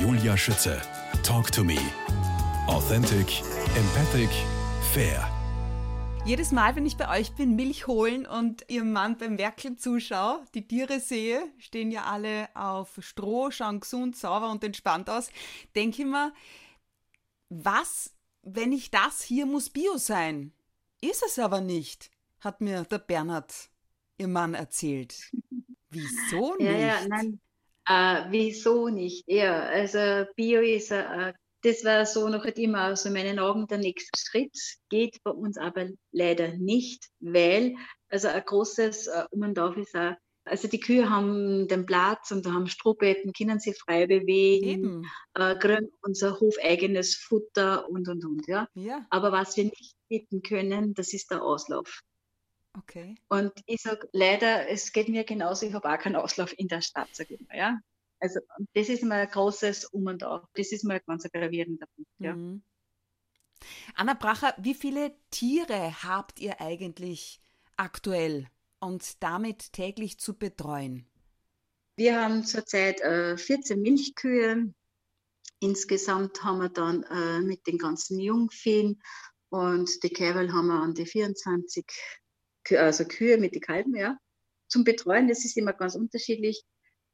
Julia Schütze. Talk to me. Authentic, empathic, fair. Jedes Mal, wenn ich bei euch bin, Milch holen und ihrem Mann beim Werkeln zuschaue, die Tiere sehe, stehen ja alle auf Stroh, schauen gesund, sauber und entspannt aus, denke ich mir, was, wenn ich das hier muss Bio sein? Ist es aber nicht, hat mir der Bernhard, ihr Mann, erzählt. Wieso nicht? Ja, ja, nein. Äh, wieso nicht? Ja, also Bio ist, äh, das war so noch immer aus meinen Augen der nächste Schritt, geht bei uns aber leider nicht, weil, also ein großes äh, Um und Auf ist auch, also die Kühe haben den Platz und haben Strohbetten, können sich frei bewegen, äh, kriegen unser hofeigenes Futter und und und, ja. Ja, Aber was wir nicht bieten können, das ist der Auslauf. Okay. Und ich sage leider, es geht mir genauso, ich habe auch keinen Auslauf in der Stadt, sage ich mal, ja. Also das ist mal ein großes Um und Auf. Das ist mal ein ganz gravierender Punkt, ja. Mhm. Anna Bracher, wie viele Tiere habt ihr eigentlich aktuell und damit täglich zu betreuen? Wir haben zurzeit äh, 14 Milchkühe. Insgesamt haben wir dann äh, mit den ganzen Jungviehen und die Kälber haben wir an die 24 Kü also Kühe mit den Kalben, ja. Zum Betreuen, das ist immer ganz unterschiedlich,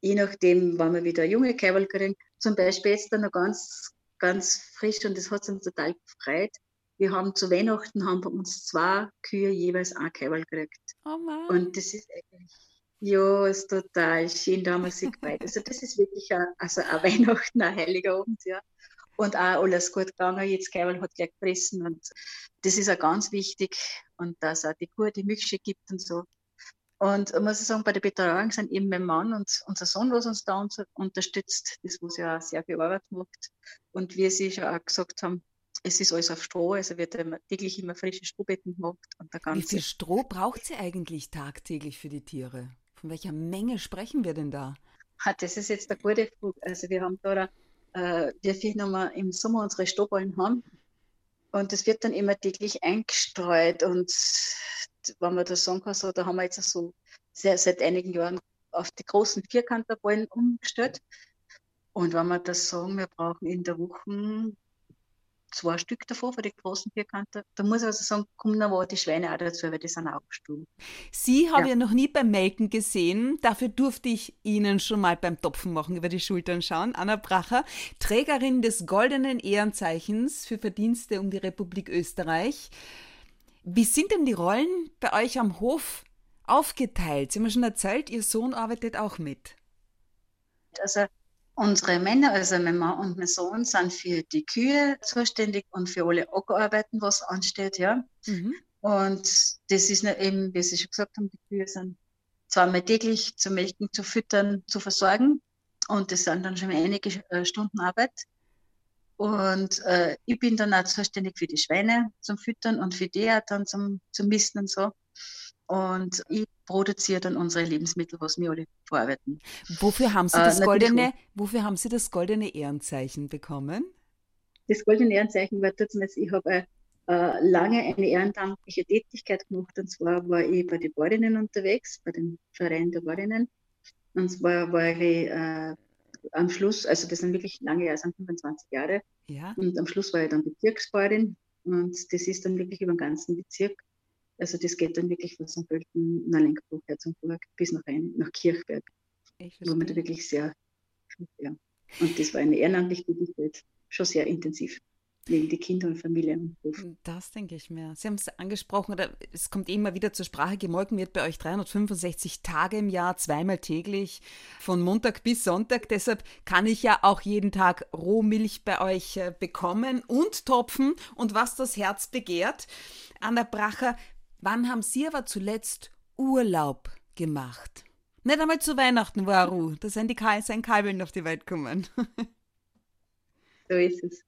je nachdem, wann wir wieder junge Kälber kriegen. Zum Beispiel jetzt dann noch ganz, ganz frisch und das hat uns total gefreut. Wir haben zu Weihnachten haben bei uns zwei Kühe jeweils ein Kälber gekriegt. Oh. Und das ist eigentlich, ja, ist total schön, da haben wir sich gefreut. Also das ist wirklich ein, also ein Weihnachten, ein heiliger Abend, ja. Und auch alles gut gegangen, jetzt Keivel hat gleich gefressen und das ist auch ganz wichtig und dass auch die Kuh die Milchsche gibt und so. Und muss ich sagen, bei der Betreuung sind eben mein Mann und unser Sohn, was uns da unter- unterstützt, das was ja auch sehr viel Arbeit macht. Und wie Sie schon auch gesagt haben, es ist alles auf Stroh, also wird täglich immer frische Strohbetten gemacht und der Wie ganze viel Stroh braucht sie eigentlich tagtäglich für die Tiere? Von welcher Menge sprechen wir denn da? Das ist jetzt eine gute Frage. Also wir haben da, äh, wir viel nochmal im Sommer unsere Strohballen haben und das wird dann immer täglich eingestreut und wenn man das sagen kann, so, da haben wir jetzt so sehr, seit einigen Jahren auf die großen Vierkanterballen umgestellt. Und wenn wir das sagen, wir brauchen in der Woche zwei Stück davon, von den großen Vierkanter, da muss ich also sagen, kommen aber die Schweine auch dazu, weil die sind auch gestorben. Sie habe Ja. ich ja noch nie beim Melken gesehen. Dafür durfte ich Ihnen schon mal beim Topfen machen über die Schultern schauen. Anna Bracher, Trägerin des Goldenen Ehrenzeichens für Verdienste um die Republik Österreich. Wie sind denn die Rollen bei euch am Hof aufgeteilt? Sie haben ja schon erzählt, Ihr Sohn arbeitet auch mit. Also unsere Männer, also mein Mann und mein Sohn, sind für die Kühe zuständig und für alle Ackerarbeiten, was ansteht, ja. Mhm. Und das ist nicht eben, wie Sie schon gesagt haben, die Kühe sind zweimal täglich zu melken, zu füttern, zu versorgen. Und das sind dann schon einige äh, Stunden Arbeit. Und äh, ich bin dann auch zuständig für die Schweine zum Füttern und für die auch dann zum, zum Misten und so. Und ich produziere dann unsere Lebensmittel, was wir alle verarbeiten. Wofür haben Sie Äh, das natürlich goldene, wofür haben Sie das goldene Ehrenzeichen bekommen? das goldene Ehrenzeichen war trotzdem, ich habe äh, lange eine ehrenamtliche Tätigkeit gemacht. Und zwar war ich bei den Bäuerinnen unterwegs, bei dem Verein der Bäuerinnen. Und zwar war ich äh, am Schluss, also das sind wirklich lange Jahre, sind 25 Jahre. Ja. Und am Schluss war ich dann Bezirksbäuerin. Und das ist dann wirklich über den ganzen Bezirk. Also das geht dann wirklich von St. Pölten, nach Lenkbruch, Herzogenburg bis nach, ein, nach Kirchberg, wo man da wirklich sehr, ja. Und das war eine ehrenamtliche Tätigkeit, schon sehr intensiv, wegen die Kinder und Familie am Hof. Das denke ich mir. Sie haben es angesprochen, oder es kommt immer wieder zur Sprache, gemolken wird bei euch 365 Tage im Jahr, zweimal täglich, von Montag bis Sonntag. Deshalb kann ich ja auch jeden Tag Rohmilch bei euch äh, bekommen und topfen und was das Herz begehrt. Anna Bracher, wann haben Sie aber zuletzt Urlaub gemacht? Nicht einmal zu Weihnachten war Ruhe. Da sind die Kal sein Kalbeln auf die Welt gekommen. So ist es.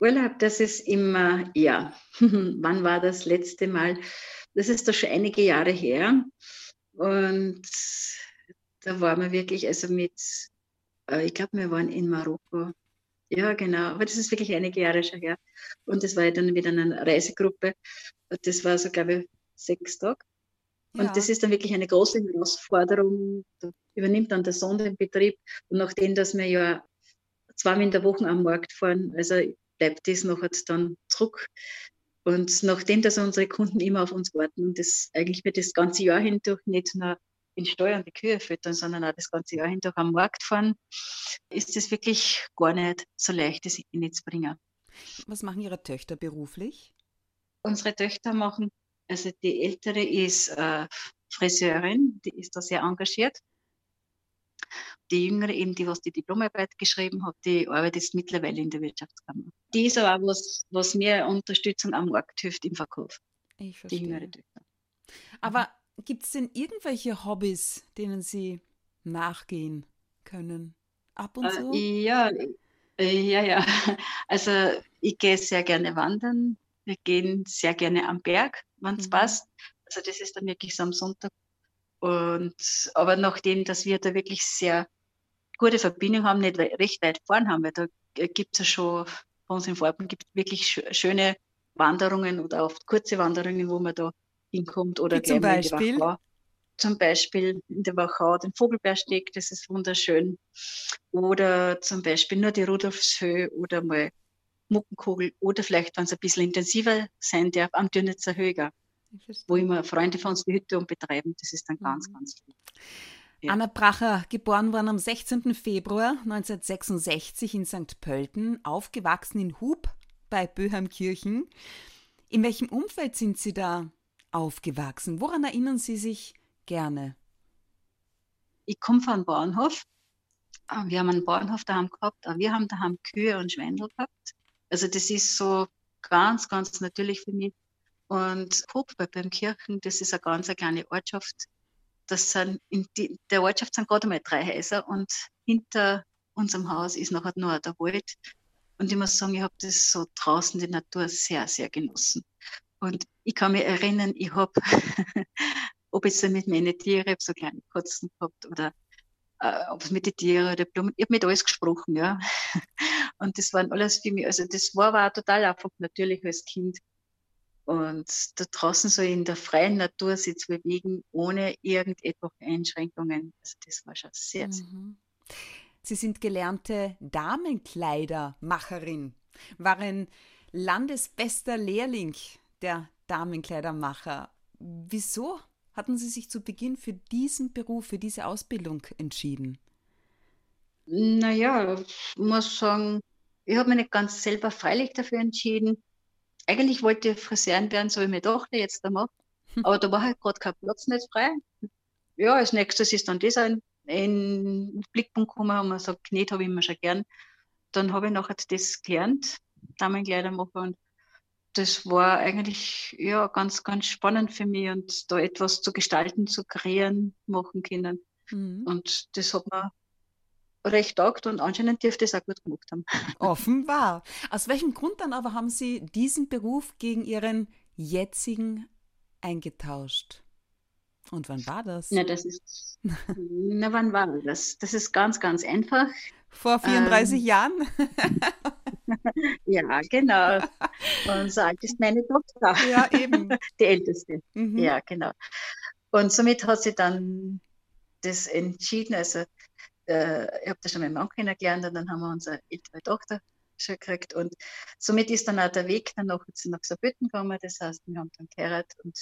Urlaub, das ist immer, ja, wann war das letzte Mal? Das ist doch schon einige Jahre her. Und da waren wir wirklich, also mit, äh, ich glaube, wir waren in Marokko. Ja, genau, aber das ist wirklich einige Jahre schon her. Und das war ja dann wieder eine Reisegruppe. Das war so, glaube ich, sechs Tage. Und Ja. das ist dann wirklich eine große Herausforderung. Da übernimmt dann der Sohn den Betrieb. Und nachdem, dass wir ja zweimal in der Woche am Markt fahren. Also bleibt das nachher dann zurück. Und nachdem, dass unsere Kunden immer auf uns warten und das eigentlich wird das ganze Jahr hindurch nicht nur in Steuern die Kühe füttern, sondern auch das ganze Jahr hindurch am Markt fahren, ist es wirklich gar nicht so leicht, das in zu bringen. Was machen Ihre Töchter beruflich? Unsere Töchter machen, also die ältere ist äh, Friseurin, die ist da sehr engagiert. Die jüngere eben, die was die Diplomarbeit geschrieben hat, die arbeitet mittlerweile in der Wirtschaftskammer. Die ist aber auch was, was mir Unterstützung am Markt hilft im Verkauf. Ich verstehe. Die jüngere. Aber gibt es denn irgendwelche Hobbys, denen Sie nachgehen können? Ab und zu? Äh, ja, äh, ja, ja. Also ich gehe sehr gerne wandern. Wir gehen sehr gerne am Berg, wenn es mhm. passt. Also das ist dann wirklich so am Sonntag. Und aber nachdem, dass wir da wirklich sehr gute Verbindung haben, nicht recht weit fahren haben, weil da gibt es ja schon, bei uns in Farben gibt wirklich schöne Wanderungen oder oft kurze Wanderungen, wo man da hinkommt oder Wie zum Beispiel? Zum Beispiel in der Wachau den Vogelbeersteg, das ist wunderschön. Oder zum Beispiel nur die Rudolfshöhe oder mal Muckenkugel oder vielleicht, wenn es ein bisschen intensiver sein darf, am Dürnitzer Höger, wo immer Freunde von uns die Hütte und betreiben. Das ist dann ganz, mhm. ganz viel. Ja. Anna Bracher, geboren worden am 16. Februar 1966 in St. Pölten, aufgewachsen in Hub bei Böheimkirchen. In welchem Umfeld sind Sie da aufgewachsen? Woran erinnern Sie sich gerne? Ich komme vom Bauernhof. Ah, wir haben einen Bauernhof daheim gehabt, aber wir haben daheim Kühe und Schwendel gehabt. Also das ist so ganz, ganz natürlich für mich. Und Hub bei Kirchen, das ist eine ganz eine kleine Ortschaft. Das sind in die, der Ortschaft sind gerade mal drei Häuser und hinter unserem Haus ist nachher nur der Wald. Und ich muss sagen, ich habe das so draußen die Natur sehr, sehr genossen. Und ich kann mich erinnern, ich habe, ob jetzt mit meinen Tieren, so kleine Katzen gehabt oder äh, ob es mit den Tieren oder Blumen, ich habe mit alles gesprochen, ja. Und das waren alles für mich, also das war auch total einfach natürlich als Kind. Und da draußen so in der freien Natur sich zu bewegen, ohne irgendetwas Einschränkungen, also das war schon sehr, sehr. Mhm. Sie sind gelernte Damenkleidermacherin, waren landesbester Lehrling der Damenkleidermacher. Wieso hatten Sie sich zu Beginn für diesen Beruf, für diese Ausbildung entschieden? Naja, ich muss sagen, ich habe mich nicht ganz selber freilich dafür entschieden. Eigentlich wollte ich Friseurin werden, so wie ich mir dachte, jetzt einmal. Hm. Aber da war halt gerade kein Platz nicht frei. Ja, als nächstes ist dann das ein, in den Blickpunkt gekommen und man sagt, Knet habe ich immer schon gern. Dann habe ich nachher das gelernt, Damenkleidermacher und das war eigentlich ja ganz, ganz spannend für mich und da etwas zu gestalten, zu kreieren, machen können. Mhm. Und das hat mir recht taugt und anscheinend dürfte es auch gut gemacht haben. Offenbar. Aus welchem Grund dann aber haben Sie diesen Beruf gegen Ihren jetzigen eingetauscht? Und wann war das? Na, das ist, na, wann war das? Das ist ganz, ganz einfach. Vor 34 ähm, Jahren? ja, genau. Und so alt ist meine Tochter. Ja, eben. Die älteste. Mhm. Ja, genau. Und somit hat sie dann das entschieden. Also, äh, ich habe da schon meinen Mann kennengelernt und dann haben wir unsere ältere Tochter schon gekriegt. Und somit ist dann auch der Weg dann noch nach Saarbrücken gekommen. Das heißt, wir haben dann geheiratet und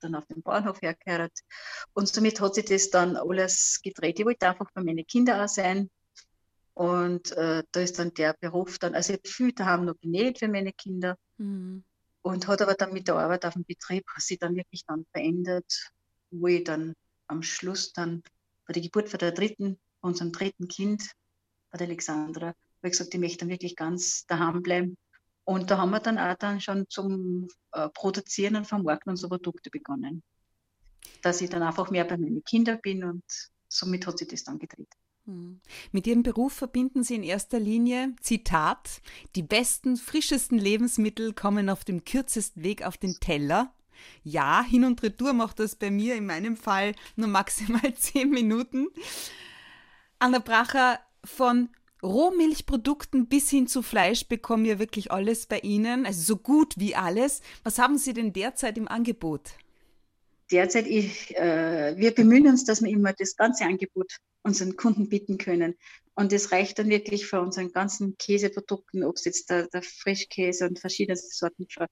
dann auf dem Bahnhof hergeheiratet. Und somit hat sich das dann alles gedreht. Ich wollte einfach bei meinen Kindern auch sein. Und äh, da ist dann der Beruf dann, also ich viel daheim noch genäht für meine Kinder. Mhm. Und hat aber dann mit der Arbeit auf dem Betrieb sich dann wirklich dann verändert, wo ich dann am Schluss dann bei der Geburt von der dritten, unserem dritten Kind, bei der Alexandra, habe ich gesagt, ich möchte dann wirklich ganz daheim bleiben. Und da haben wir dann auch dann schon zum äh, Produzieren und Vermarkten unserer Produkte begonnen. Dass ich dann einfach mehr bei meinen Kindern bin und somit hat sich das dann gedreht. Hm. Mit Ihrem Beruf verbinden Sie in erster Linie, Zitat, die besten, frischesten Lebensmittel kommen auf dem kürzesten Weg auf den Teller. Ja, Hin- und Retour macht das bei mir in meinem Fall nur maximal zehn Minuten. Anna Bracher, von Rohmilchprodukten bis hin zu Fleisch bekommen wir wirklich alles bei Ihnen, also so gut wie alles. Was haben Sie denn derzeit im Angebot? Derzeit, ich, äh, wir bemühen uns, dass wir immer das ganze Angebot unseren Kunden bieten können. Und das reicht dann wirklich für unseren ganzen Käseprodukten, ob es jetzt der, der Frischkäse und verschiedene Sorten von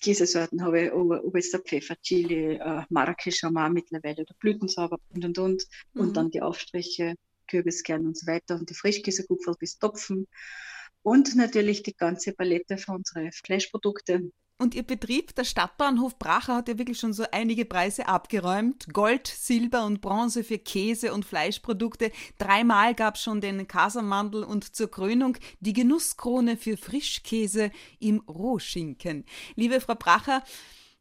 Käsesorten habe, ob, ob jetzt der Pfeffer, Chili, äh, Marrakesch haben wir mittlerweile oder Blütensauber und und und. Mhm. Und dann die Aufstriche, Kürbiskern und so weiter und die Frischkäsegupfel bis Topfen. Und natürlich die ganze Palette für unsere Fleischprodukte, und Ihr Betrieb, der Stadtbahnhof Bracher, hat ja wirklich schon so einige Preise abgeräumt. Gold, Silber und Bronze für Käse und Fleischprodukte. Dreimal gab es schon den Kasamandel und zur Krönung die Genusskrone für Frischkäse im Rohschinken. Liebe Frau Bracher,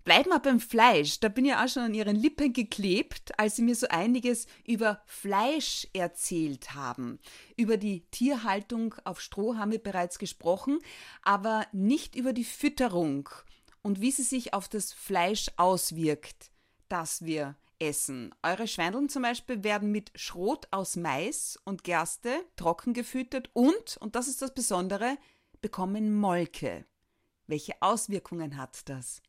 Bleiben wir beim Fleisch. Da bin ich auch schon an Ihren Lippen geklebt, als Sie mir so einiges über Fleisch erzählt haben. Über die Tierhaltung auf Stroh haben wir bereits gesprochen, aber nicht über die Fütterung und wie sie sich auf das Fleisch auswirkt, das wir essen. Eure Schweindeln zum Beispiel werden mit Schrot aus Mais und Gerste trocken gefüttert und, und das ist das Besondere, bekommen Molke. Welche Auswirkungen hat das?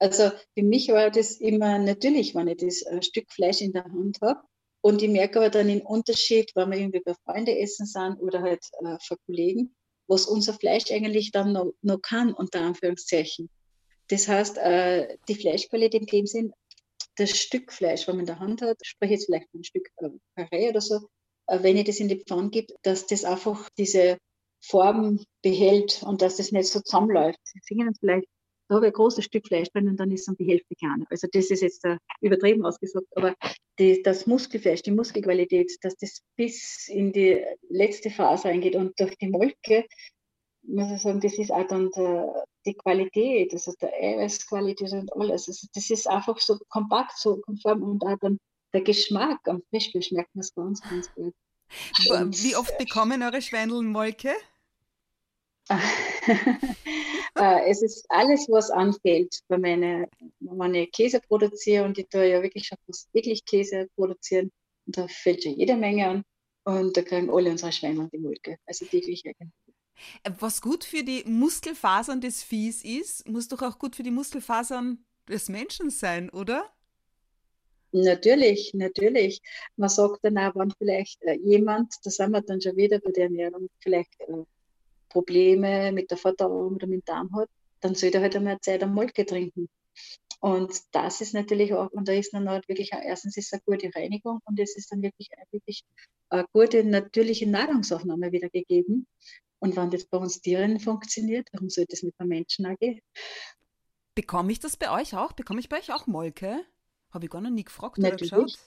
Also für mich war das immer natürlich, wenn ich das äh, Stück Fleisch in der Hand habe. Und ich merke aber dann den Unterschied, wenn wir irgendwie bei Freunden essen sind oder halt äh, für Kollegen, was unser Fleisch eigentlich dann noch, noch kann, unter Anführungszeichen. Das heißt, äh, die Fleischqualität in dem Sinn, das Stück Fleisch, was man in der Hand hat, sprich jetzt vielleicht ein Stück äh, oder so, äh, wenn ich das in die Pfanne gebe, dass das einfach diese Form behält und dass das nicht so zusammenläuft. Sie sehen es vielleicht da habe ich ein großes Stück Fleisch drin und dann ist es um die Hälfte kleiner. Also das ist jetzt übertrieben ausgesagt, aber die, das Muskelfleisch, die Muskelqualität, dass das bis in die letzte Phase eingeht und durch die Molke, muss ich sagen, das ist auch dann der, die Qualität, also der Eiweißqualität und alles. Also das ist einfach so kompakt, so konform und auch dann der Geschmack am Fischfleisch schmeckt man es ganz, ganz gut. Wie oft bekommen eure Schweindeln Molke? Äh, es ist alles, was anfällt, bei meine, wenn ich Käse produziere und ich tue ja wirklich schon fast wirklich Käse produzieren, und da fällt schon jede Menge an und da kriegen alle unsere Schweine die Molke, also täglich eigentlich. Äh, was gut für die Muskelfasern des Viehs ist, muss doch auch gut für die Muskelfasern des Menschen sein, oder? Natürlich, natürlich. Man sagt dann auch, wenn vielleicht äh, jemand, da sind wir dann schon wieder bei der Ernährung, vielleicht Probleme mit der Verdauung oder mit dem Darm hat, dann soll er halt einmal Zeit am Molke trinken. Und das ist natürlich auch, und da ist dann halt wirklich, erstens ist eine gute Reinigung und es ist dann wirklich, wirklich eine gute natürliche Nahrungsaufnahme wieder gegeben. Und wenn das bei uns Tieren funktioniert, warum sollte es mit den Menschen auch gehen? Bekomme ich das bei euch auch? Bekomme ich bei euch auch Molke? Habe ich gar noch nie gefragt natürlich. oder geschaut.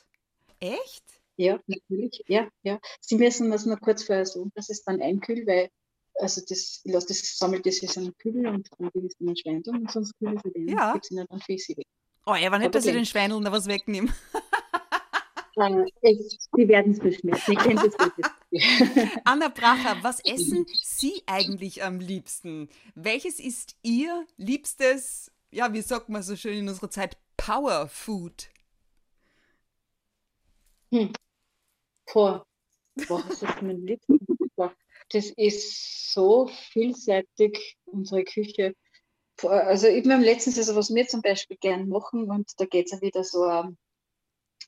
Echt? Ja, natürlich. Ja, ja. Sie müssen das nur kurz vorher so, dass es dann einkühlt, weil also das, ich lasse das, sammelt das in so einen Kübel und dann gebe ich es dann Schweindeln und sonst Kübel für den ja. ihnen dann Fische weg. Oh ja, wann nicht, dass ich den Schweindeln da was wegnehme. äh, sie werden es beschmerzen. Anna Bracher, was essen Sie eigentlich am liebsten? Welches ist Ihr liebstes, ja, wie sagt man so schön in unserer Zeit, Power Food? Hm. Boah, was ist mein liebstes? Das ist so vielseitig, unsere Küche. Also ich meine, letztens ist was wir zum Beispiel gern machen und da geht es ja wieder so, ähm,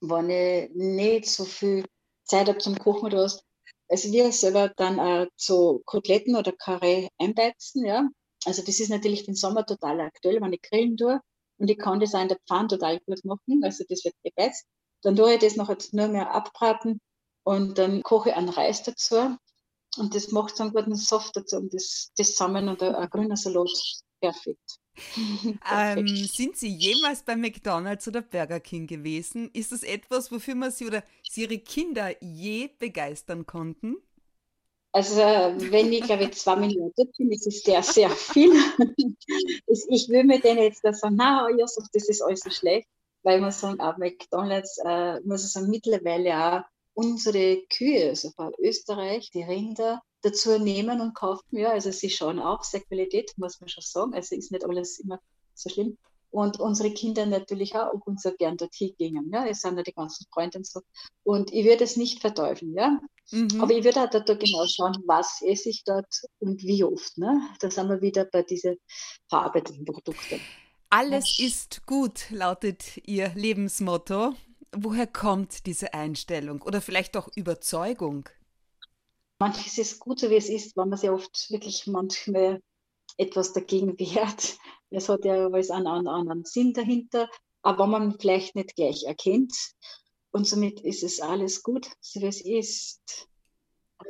wenn ich nicht so viel Zeit habe zum Kochen oder was, also wir selber dann auch so Koteletten oder Karree einbeizen, ja. Also das ist natürlich den Sommer total aktuell, wenn ich grillen tue und ich kann das auch in der Pfanne total gut machen, also das wird gebeizt. Dann tue ich das noch jetzt nur mehr abbraten und dann koche ich einen Reis dazu und das macht so einen guten Soft dazu und das, das zusammen und ein, ein grüner Salat. Perfekt. ähm, sind Sie jemals bei McDonald's oder Burger King gewesen? Ist das etwas, wofür man Sie oder Sie Ihre Kinder je begeistern konnten? Also, wenn ich, glaube ich, zwei Minuten dort bin, ist es sehr, sehr viel. ich will mir denen jetzt sagen, na, Josef, das ist alles so schlecht, weil man sagen, auch McDonalds, äh, muss ich sagen, mittlerweile auch unsere Kühe, also von Österreich, die Rinder dazu nehmen und kaufen. Ja, also sie schauen auch sehr Qualität, muss man schon sagen. Also ist nicht alles immer so schlimm. Und unsere Kinder natürlich auch, ob uns gern dorthin gingen. Ja, es sind ja die ganzen Freunde und so. Und ich würde es nicht verteufeln, ja. Mhm. Aber ich würde auch dort genau schauen, was esse ich dort und wie oft. Ne? Da sind wir wieder bei diesen verarbeiteten Produkten. Alles ist gut, lautet Ihr Lebensmotto woher kommt diese Einstellung oder vielleicht auch Überzeugung? manches ist gut so, wie es ist, weil man sich oft wirklich manchmal etwas dagegen wehrt. Es hat ja alles einen, einen anderen Sinn dahinter, aber man vielleicht nicht gleich erkennt. Und somit ist es alles gut, so wie es ist.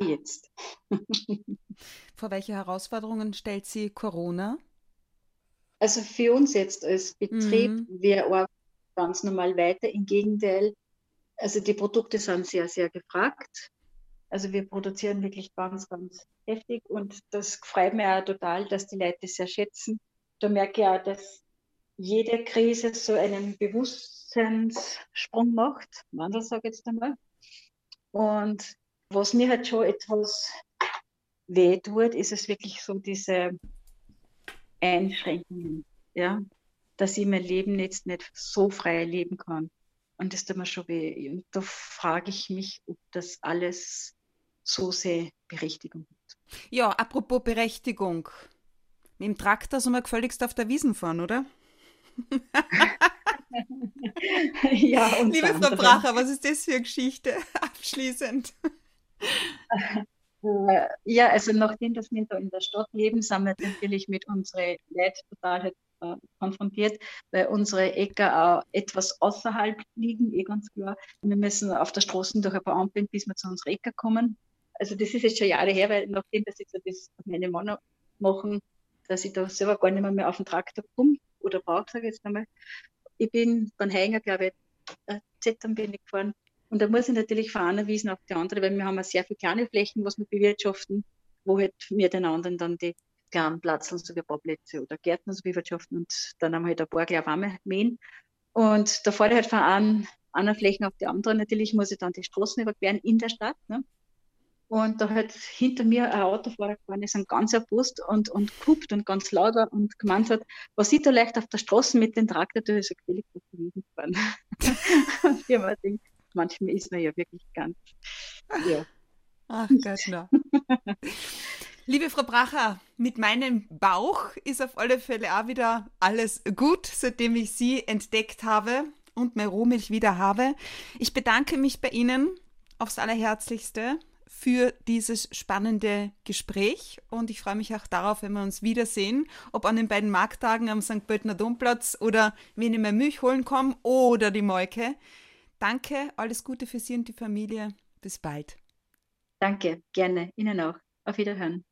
Jetzt. Vor welche Herausforderungen stellt sie Corona? Also für uns jetzt als Betrieb, mhm. wir arbeiten ganz normal weiter. Im Gegenteil, also die Produkte sind sehr, sehr gefragt. Also wir produzieren wirklich ganz, ganz heftig und das freut mich auch total, dass die Leute sehr schätzen. Da merke ich auch, dass jede Krise so einen Bewusstseinssprung macht, Wandel sage ich jetzt einmal. Und was mir halt schon etwas weh tut, ist es wirklich so diese Einschränkungen, ja, dass ich mein Leben jetzt nicht so frei leben kann. Und das tut mir schon weh. Und da frage ich mich, ob das alles so sehr Berechtigung hat. Ja, apropos Berechtigung. Mit dem Traktor sind wir gefälligst auf der Wiesen fahren, oder? ja, und Liebe Frau Bracher, was ist das für eine Geschichte? Abschließend. Ja, also nachdem dass wir da in der Stadt leben, sind wir natürlich mit unseren Leuten total halt, äh, konfrontiert, weil unsere Äcker auch etwas außerhalb liegen, eh ganz klar. Wir müssen auf der Straße durch ein paar Ampeln, bis wir zu unseren Äcker kommen. Also das ist jetzt schon Jahre her, weil nachdem dass ich so das meine Männer machen, dass ich da selber gar nicht mehr, mehr auf den Traktor komme oder brauche, sage ich jetzt einmal. Ich bin beim Heinger, glaube ich, äh, Zettel bin ich gefahren und da muss ich natürlich von einer Wiesen auf die andere, weil wir haben ja sehr viele kleine Flächen, was wir bewirtschaften, wo halt wir den anderen dann die kleinen Platzeln, so wie Bauplätze oder Gärten so bewirtschaften und dann haben wir halt ein paar gleich einmal mähen. Und da fahre ich halt von einem, einer Fläche auf die andere. Natürlich muss ich dann die Straßen überqueren in der Stadt. Ne? Und da hat hinter mir ein Autofahrer gefahren ist, ein ganzer und, und guckt und ganz lauter und gemeint hat, was sieht er leicht auf der Straße mit dem Traktor, da ist er völlig auf die Wiesen gefahren. und ich habe mir gedacht, manchmal ist man ja wirklich ganz, ja. Ach Gott, no. Liebe Frau Bracher, mit meinem Bauch ist auf alle Fälle auch wieder alles gut, seitdem ich Sie entdeckt habe und mehr Rohmilch wieder habe. Ich bedanke mich bei Ihnen aufs Allerherzlichste für dieses spannende Gespräch und ich freue mich auch darauf, wenn wir uns wiedersehen, ob an den beiden Markttagen am St. Pöltener Domplatz oder wenn ich mehr Milch holen komme oder die Molke. Danke, alles Gute für Sie und die Familie. Bis bald. Danke, gerne. Ihnen auch. Auf Wiederhören.